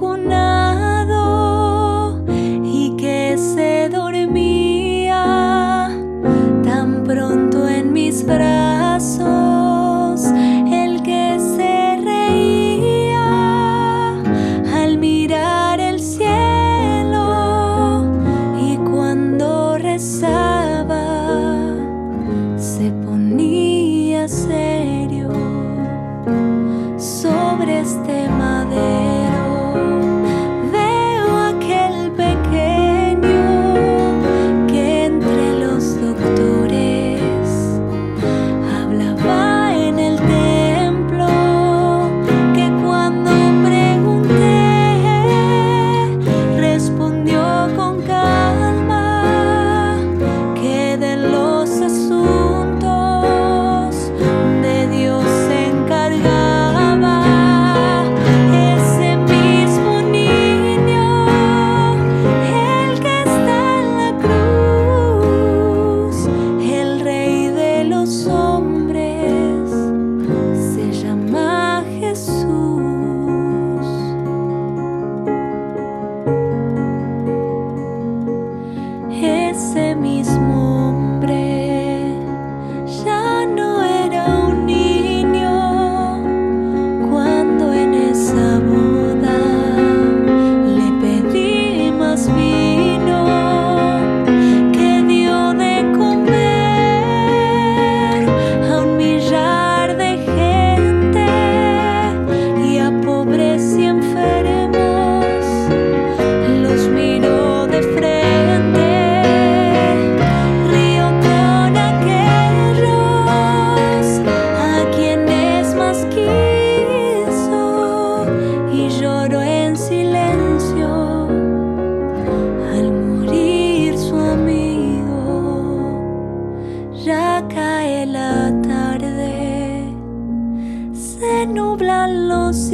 ha cunado los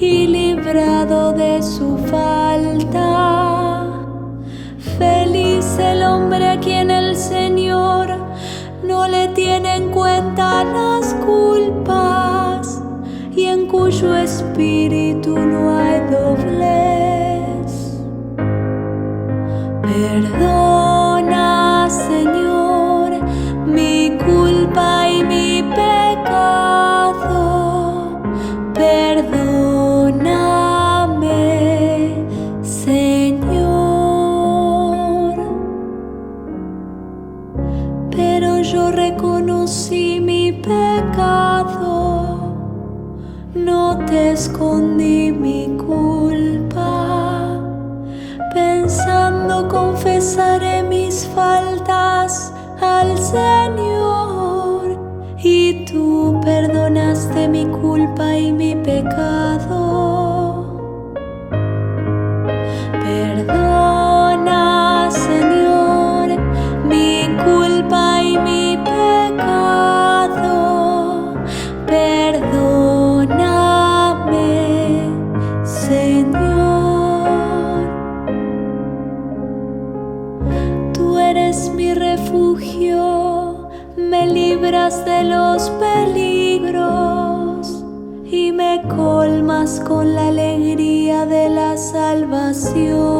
y librado de su falta. Feliz el hombre a quien el Señor no le tiene en cuenta las culpas y en cuyo espíritu no hay doblez. Perdón. escondí mi culpa, pensando confesaré mis faltas al Señor y tú perdonaste mi culpa y mi pecado. canción.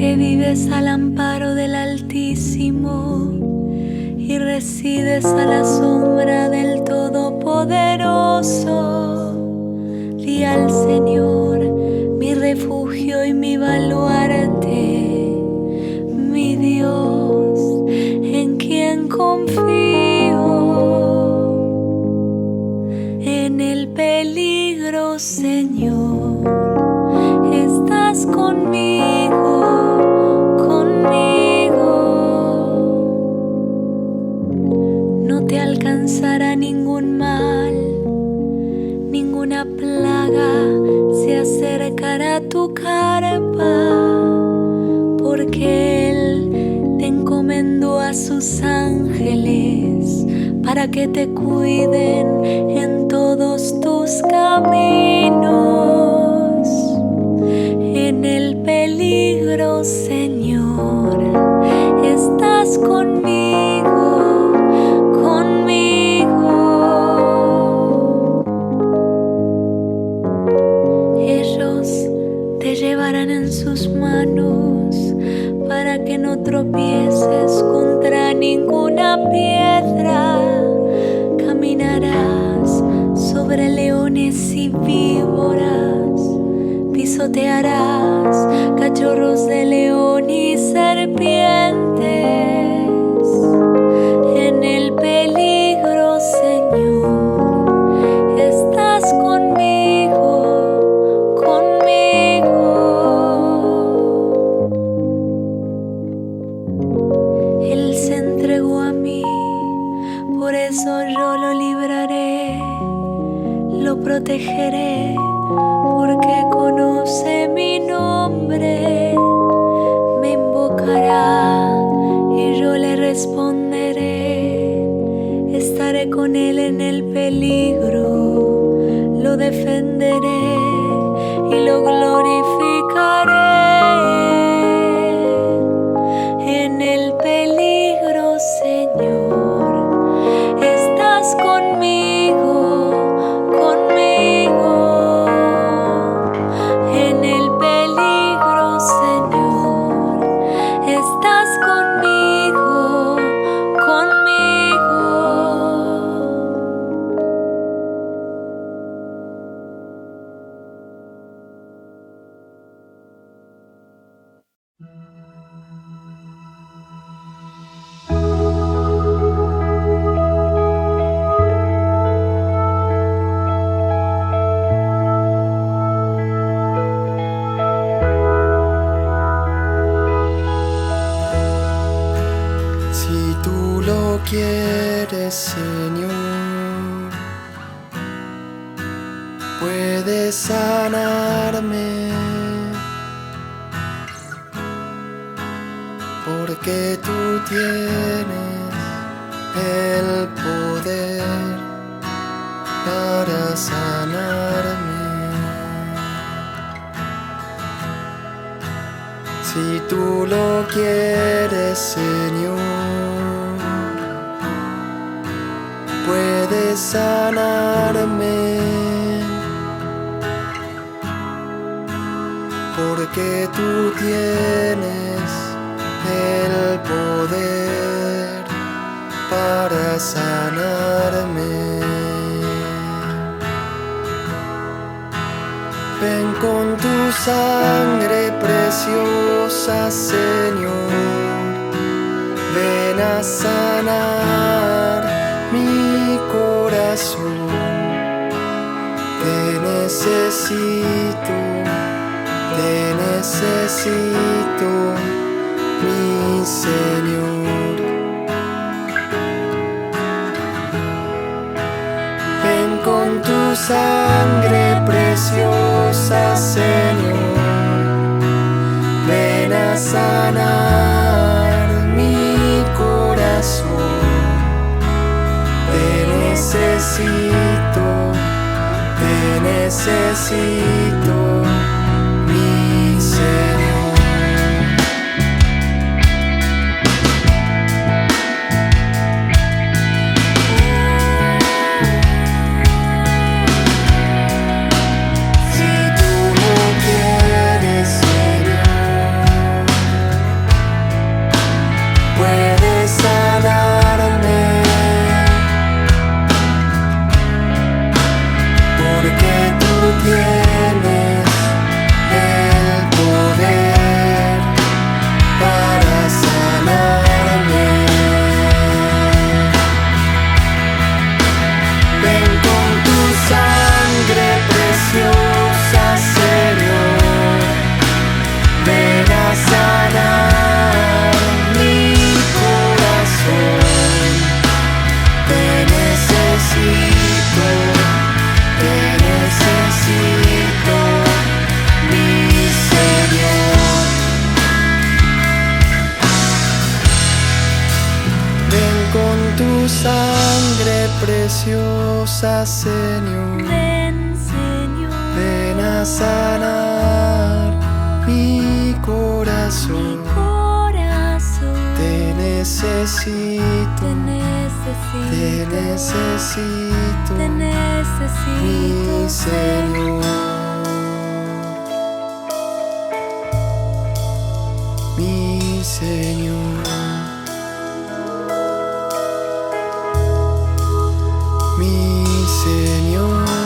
que vives al amparo del Altísimo y resides a la sombra del Todopoderoso. Di al Señor mi refugio y mi baluarte que te cuiden en todos tus caminos. En el peligro, Señor, estás conmigo, conmigo. Ellos te llevarán en sus manos para que no tropieces contra ningún estaré con él en el peligro, lo defenderé y lo glorificaré. necesito, te necesito, mi Señor. Ven con tu sangre preciosa, Señor. Ven a sanar mi corazón. Te necesito. necesito. Te necesito, te necesito, mi Señor. Mi Señor. Mi Señor.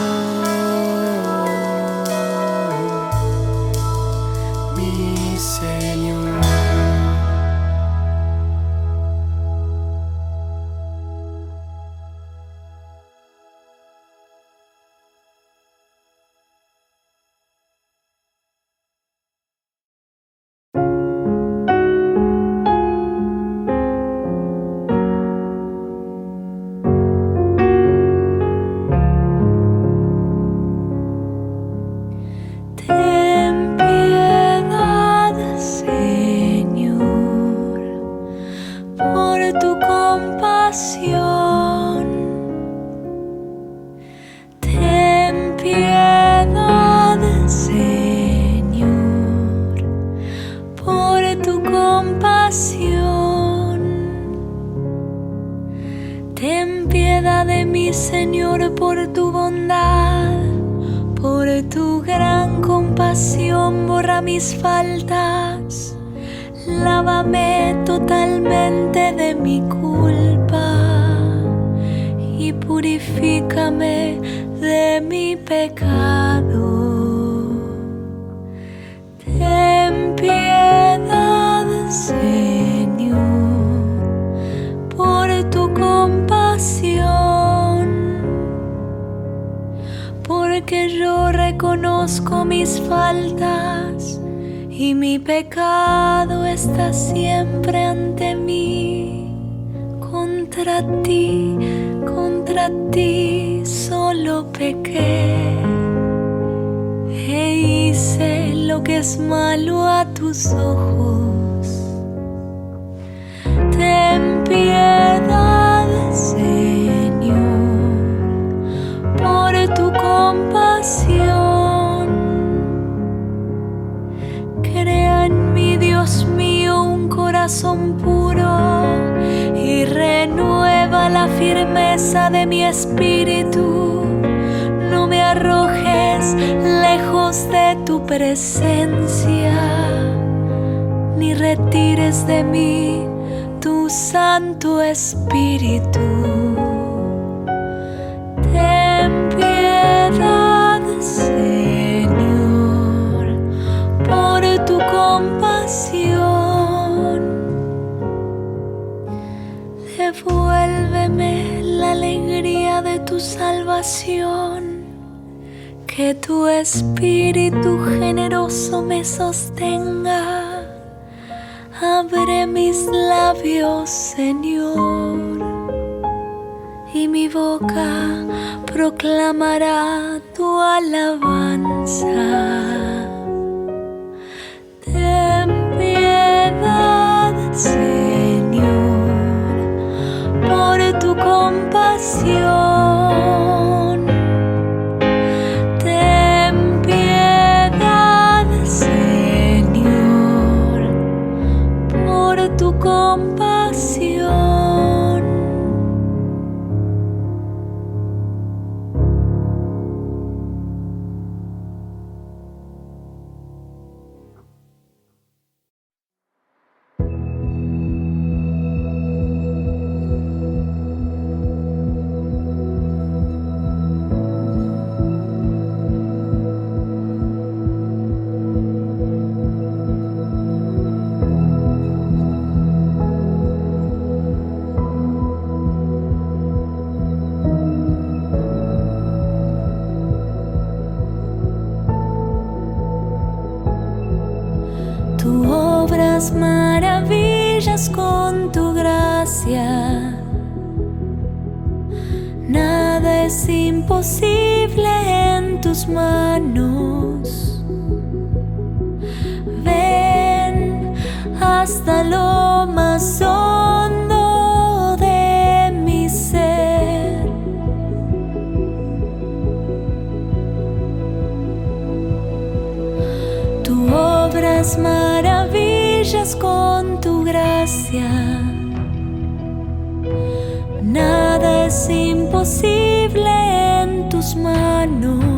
Crea en mí, Dios mío, un corazón puro y renueva la firmeza de mi espíritu. No me arrojes lejos de tu presencia, ni retires de mí tu Santo Espíritu. Tu salvación. Que tu espíritu generoso me sostenga. Abre mis labios, Señor y mi boca proclamará tu alabanza. Ten piedad, Señor, por tu compasión. Tú obras maravillas con tu gracia. Nada es imposible en tus manos. Ven hasta lo más hondo Nada es imposible en tus manos.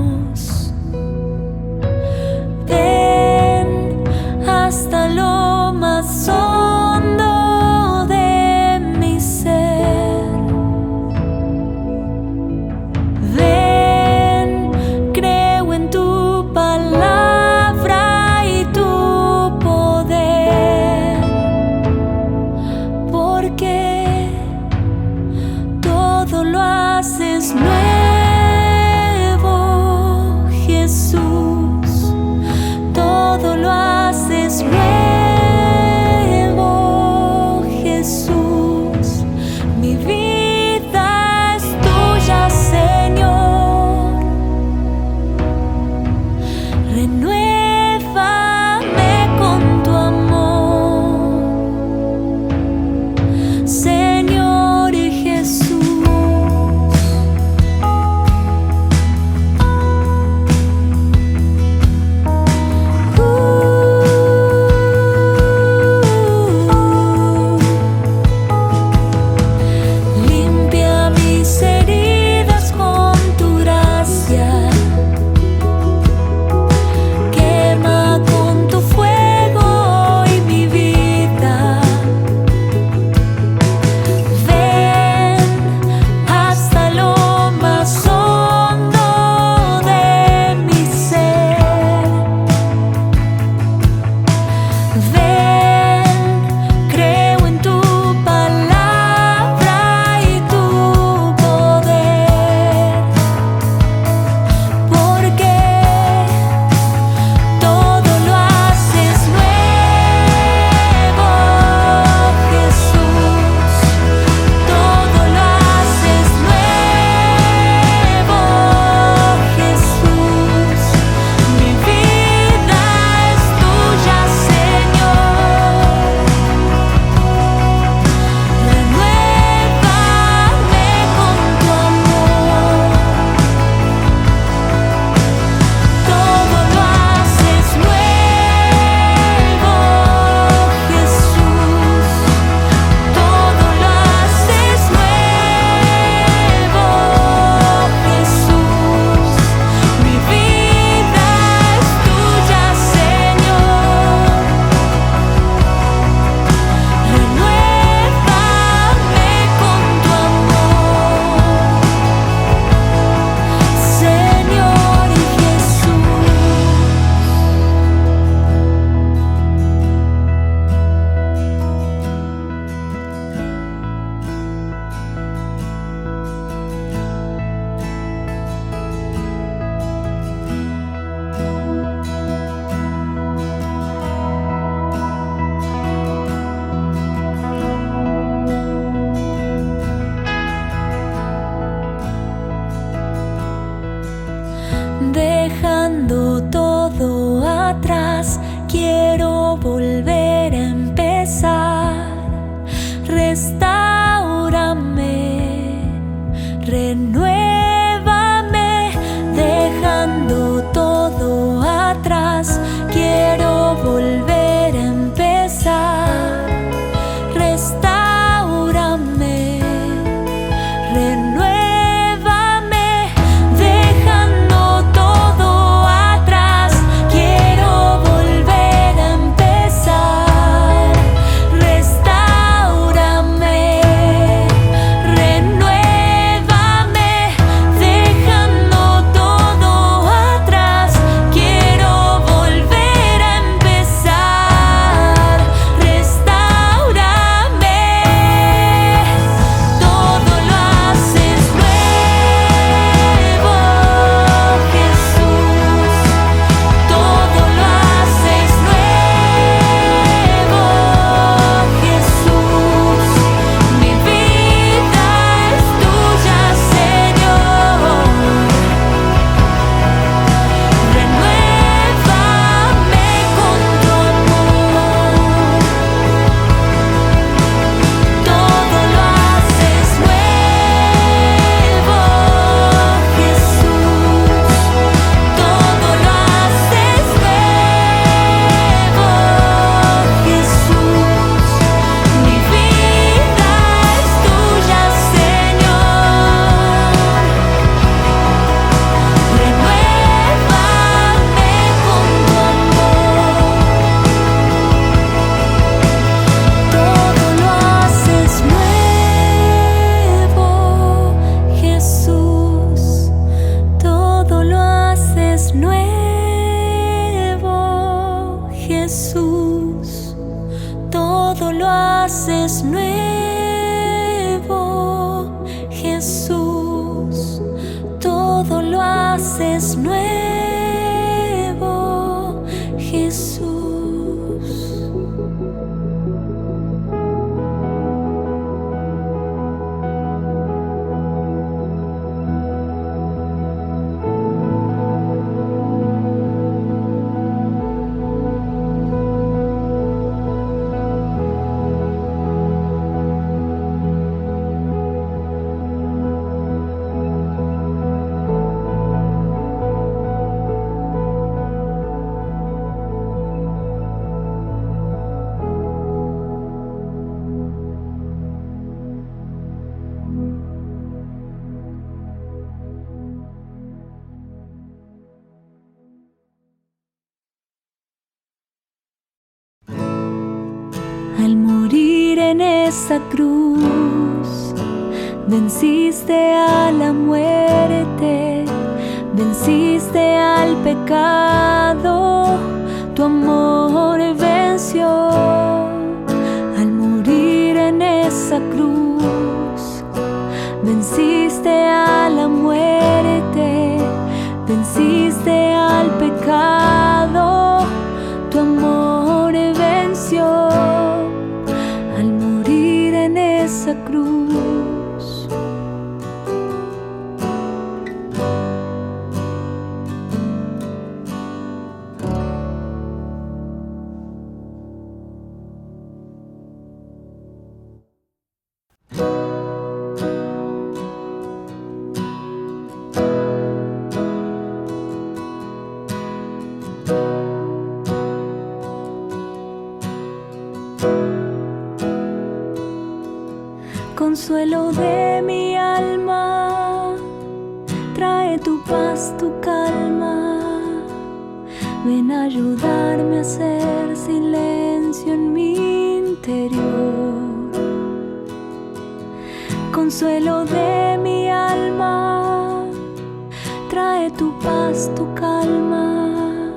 tu paz, tu calma.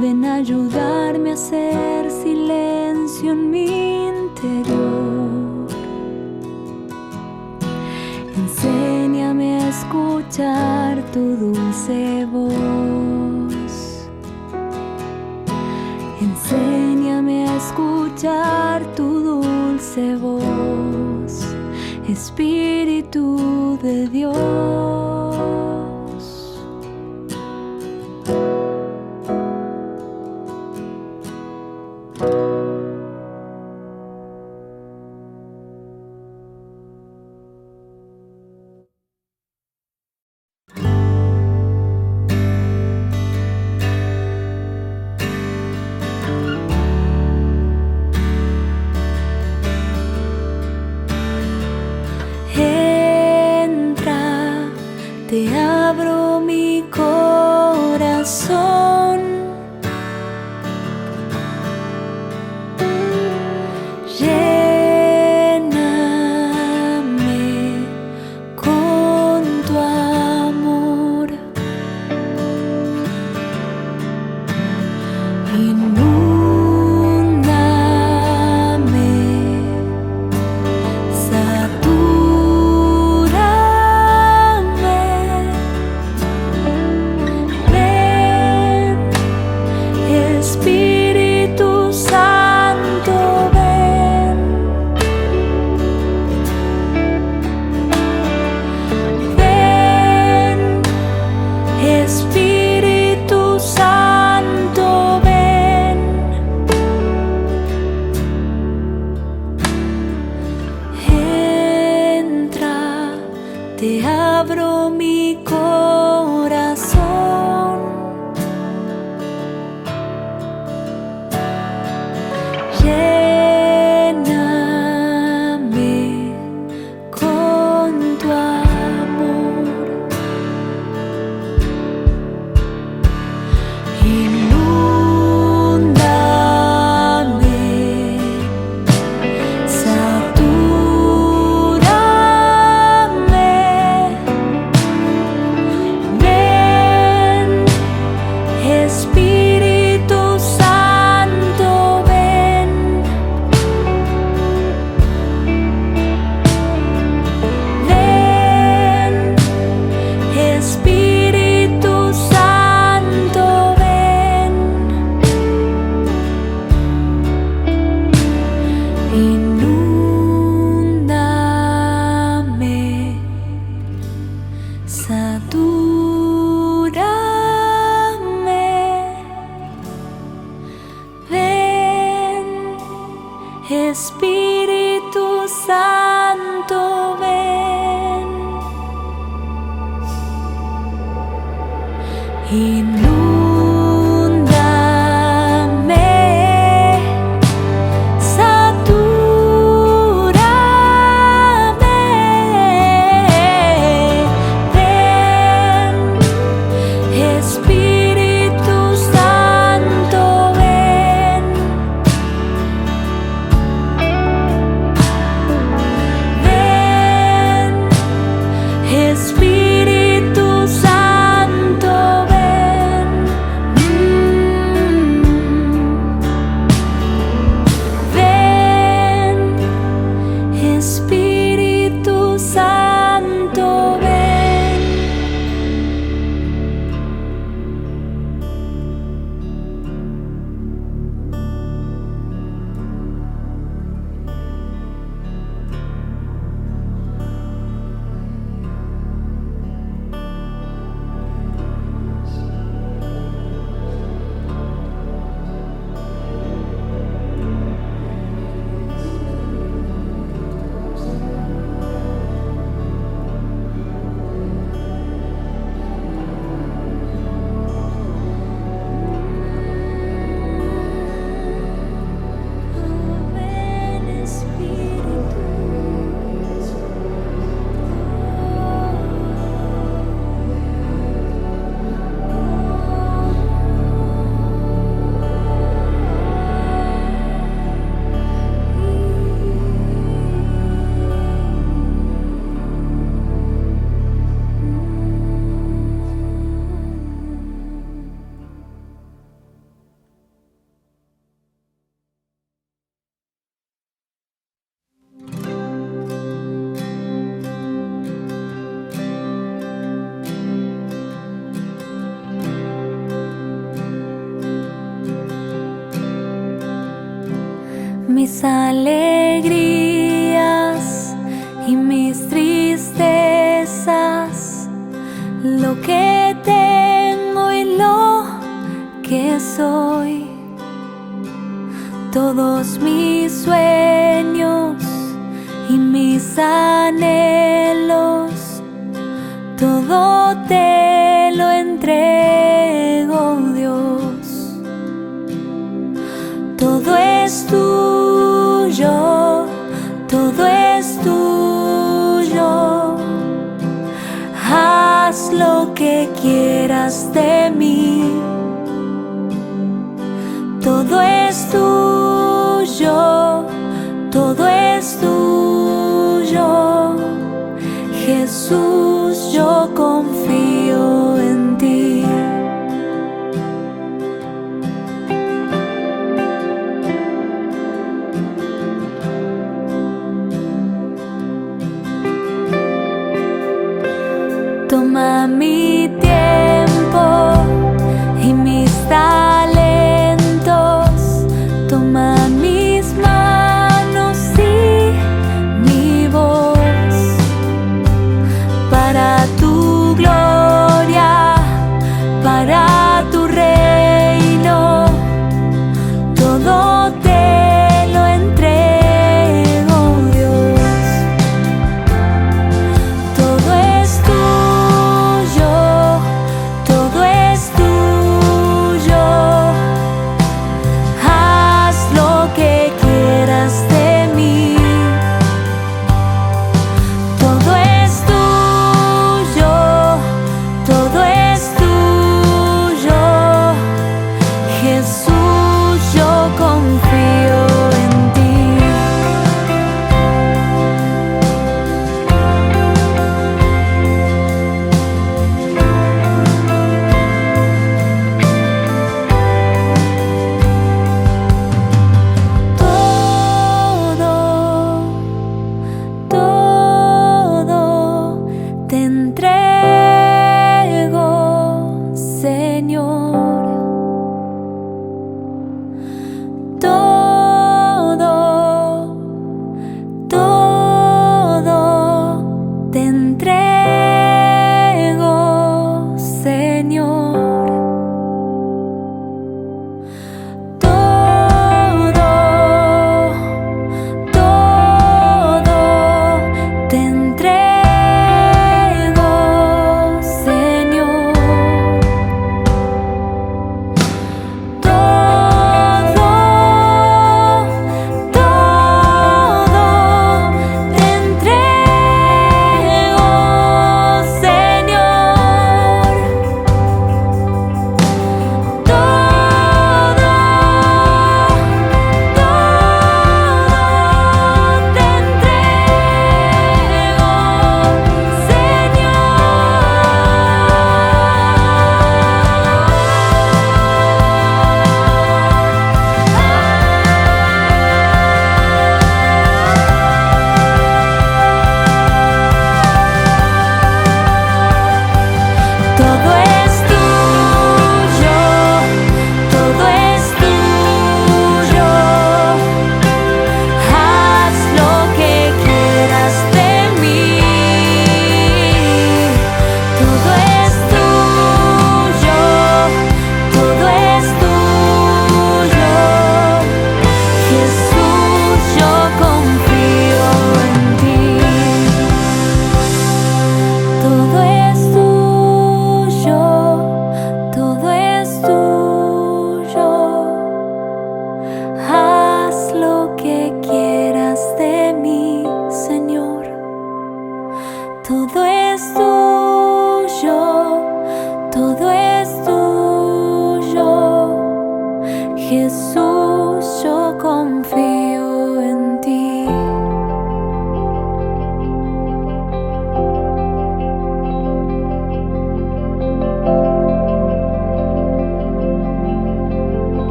Ven a ayudarme a hacer silencio en mi interior. Enséñame a escuchar tu dulce voz. Enséñame a escuchar tu dulce voz, Espíritu de Dios. alegrías y mis tristezas, lo que tengo y lo que soy, todos mis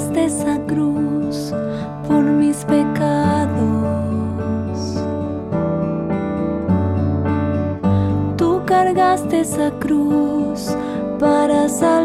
esa cruz por mis pecados. Tú cargaste esa cruz para salvarme.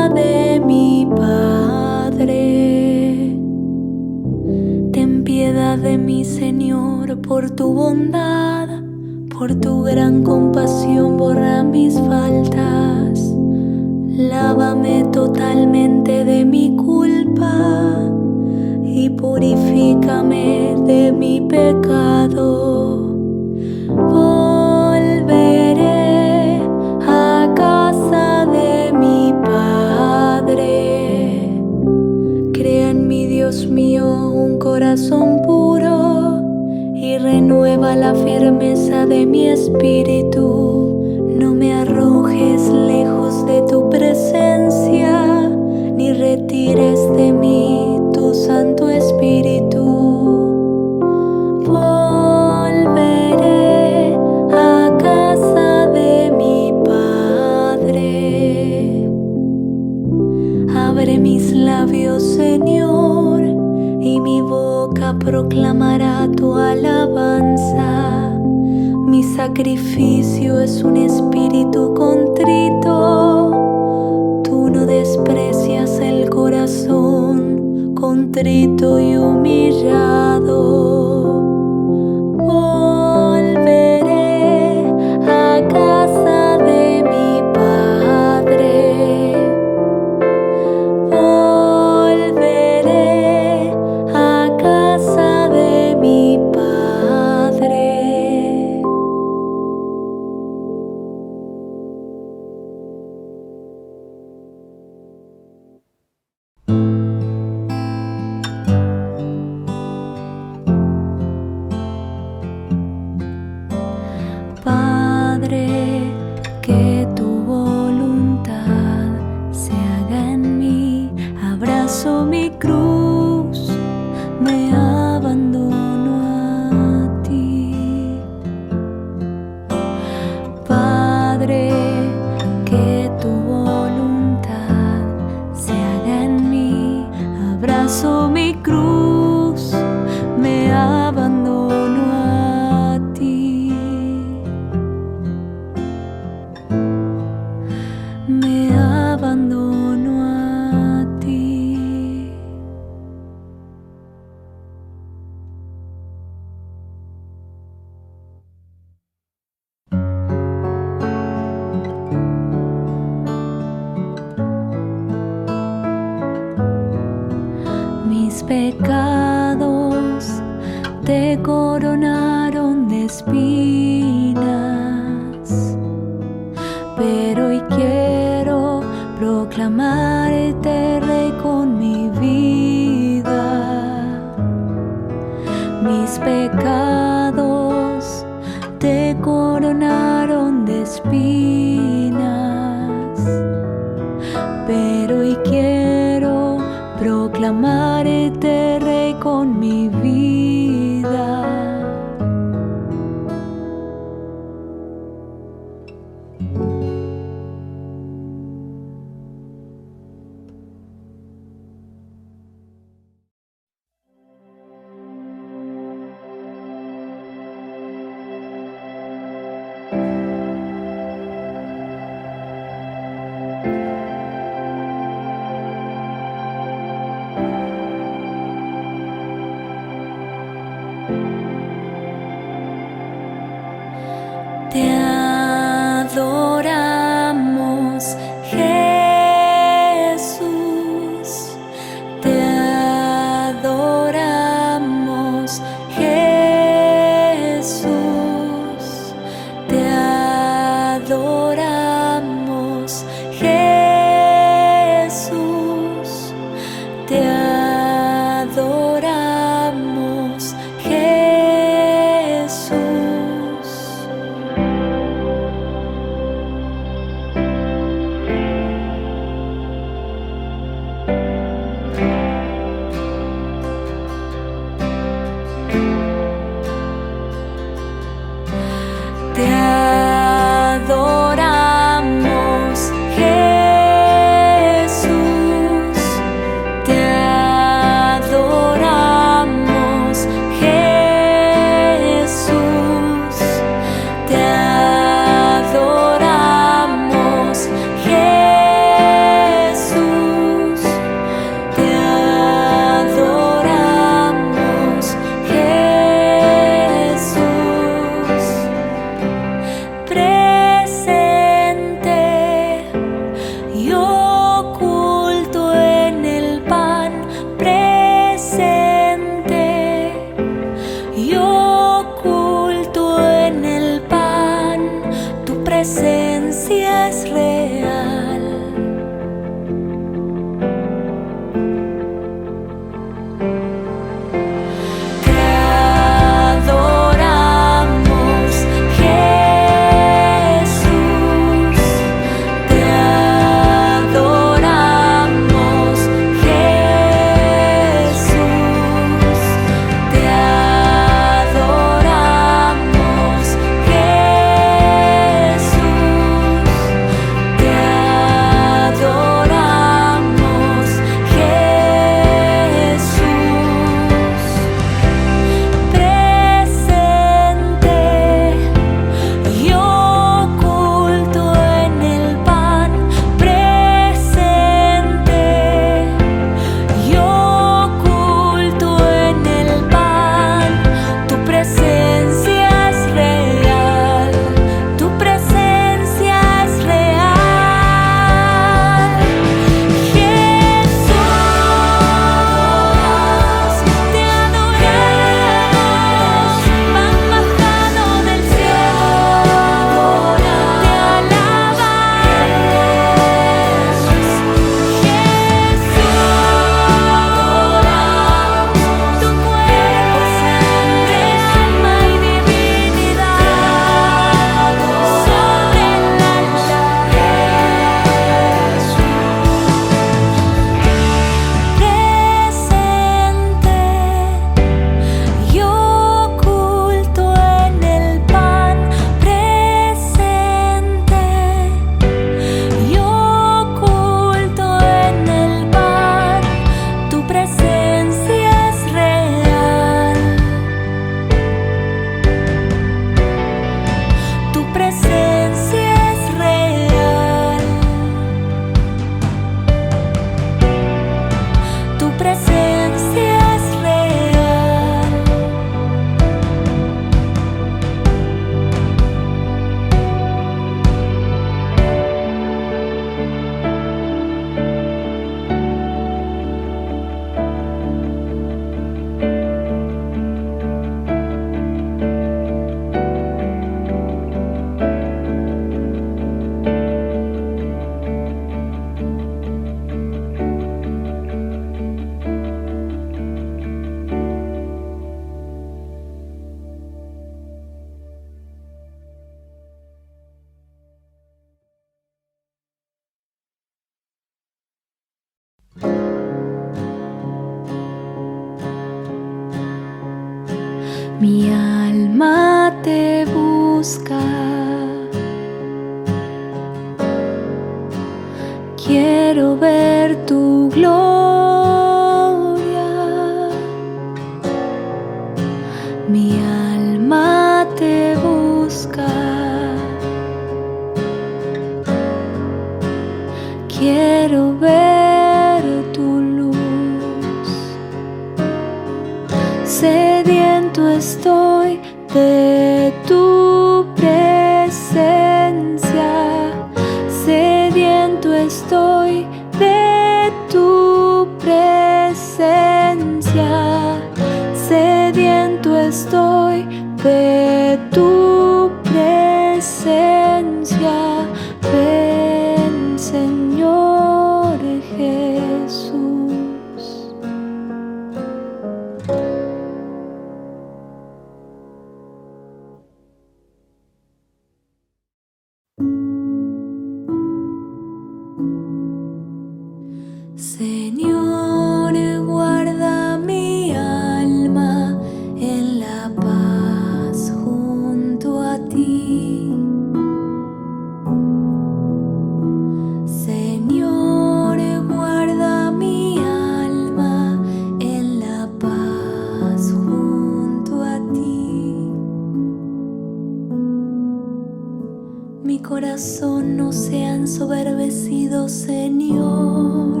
Mi corazón no se ha ensoberbecido, Señor,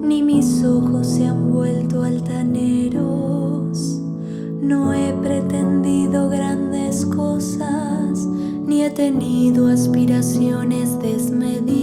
ni mis ojos se han vuelto altaneros. No he pretendido grandes cosas, ni he tenido aspiraciones desmedidas.